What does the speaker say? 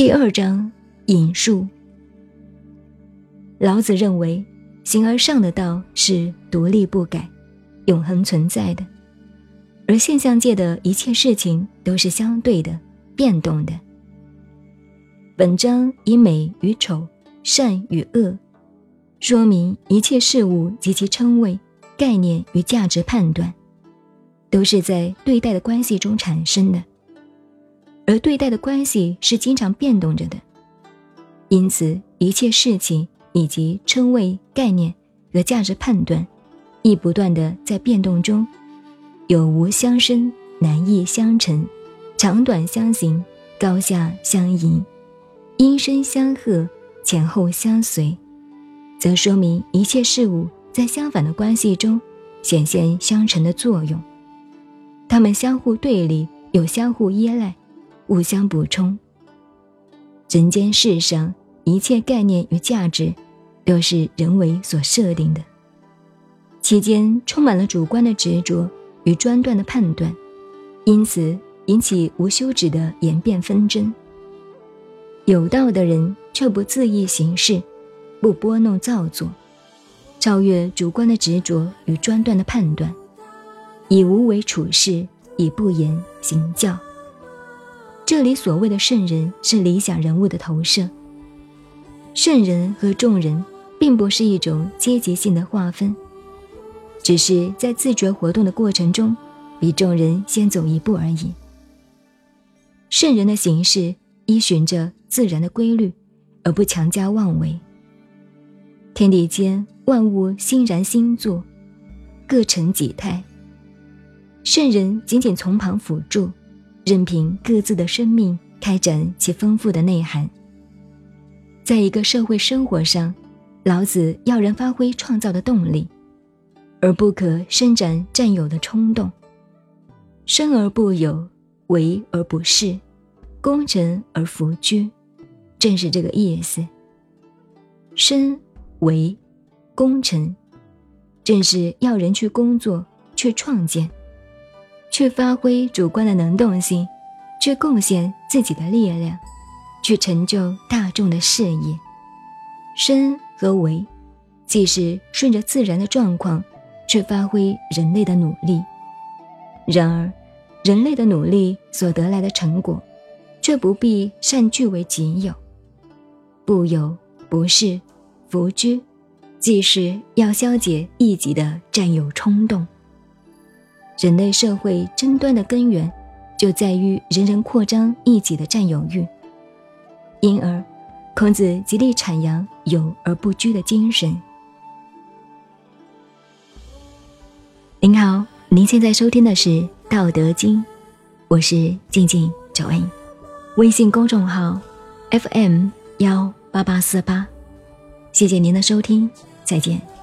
第二章引述。老子认为，形而上的道是独立不改、永恒存在的，而现象界的一切事情都是相对的、变动的。本章以美与丑、善与恶，说明一切事物及其称谓、概念与价值判断，都是在对待的关系中产生的。而对待的关系是经常变动着的，因此一切事情以及称谓、概念和价值判断，亦不断的在变动中，有无相生，难易相成，长短相形，高下相宜，音声相和，前后相随，则说明一切事物在相反的关系中显现相成的作用，它们相互对立，又相互依赖。互相补充。人间世上一切概念与价值，都是人为所设定的，其间充满了主观的执着与专断的判断，因此引起无休止的言辩纷争。有道的人却不自意行事，不拨弄造作，超越主观的执着与专断的判断，以无为处事，以不言行教。这里所谓的圣人是理想人物的投射。圣人和众人并不是一种阶级性的划分，只是在自觉活动的过程中，比众人先走一步而已。圣人的形式依循着自然的规律，而不强加妄为。天地间万物欣然心作，各成己态。圣人仅仅从旁辅助。任凭各自的生命开展其丰富的内涵。在一个社会生活上，老子要人发挥创造的动力，而不可伸展占有的冲动。生而不有，为而不恃，功成而弗居，正是这个意思。生为功成，正是要人去工作，去创建。去发挥主观的能动性，去贡献自己的力量，去成就大众的事业。生和为，既是顺着自然的状况去发挥人类的努力。然而，人类的努力所得来的成果，却不必善据为己有。不有不是，弗居，即是要消解一己的占有冲动。人类社会争端的根源，就在于人人扩张一己的占有欲。因而，孔子极力阐扬有而不居的精神。您好，您现在收听的是《道德经》，我是静静九恩，微信公众号 FM 幺八八四八，谢谢您的收听，再见。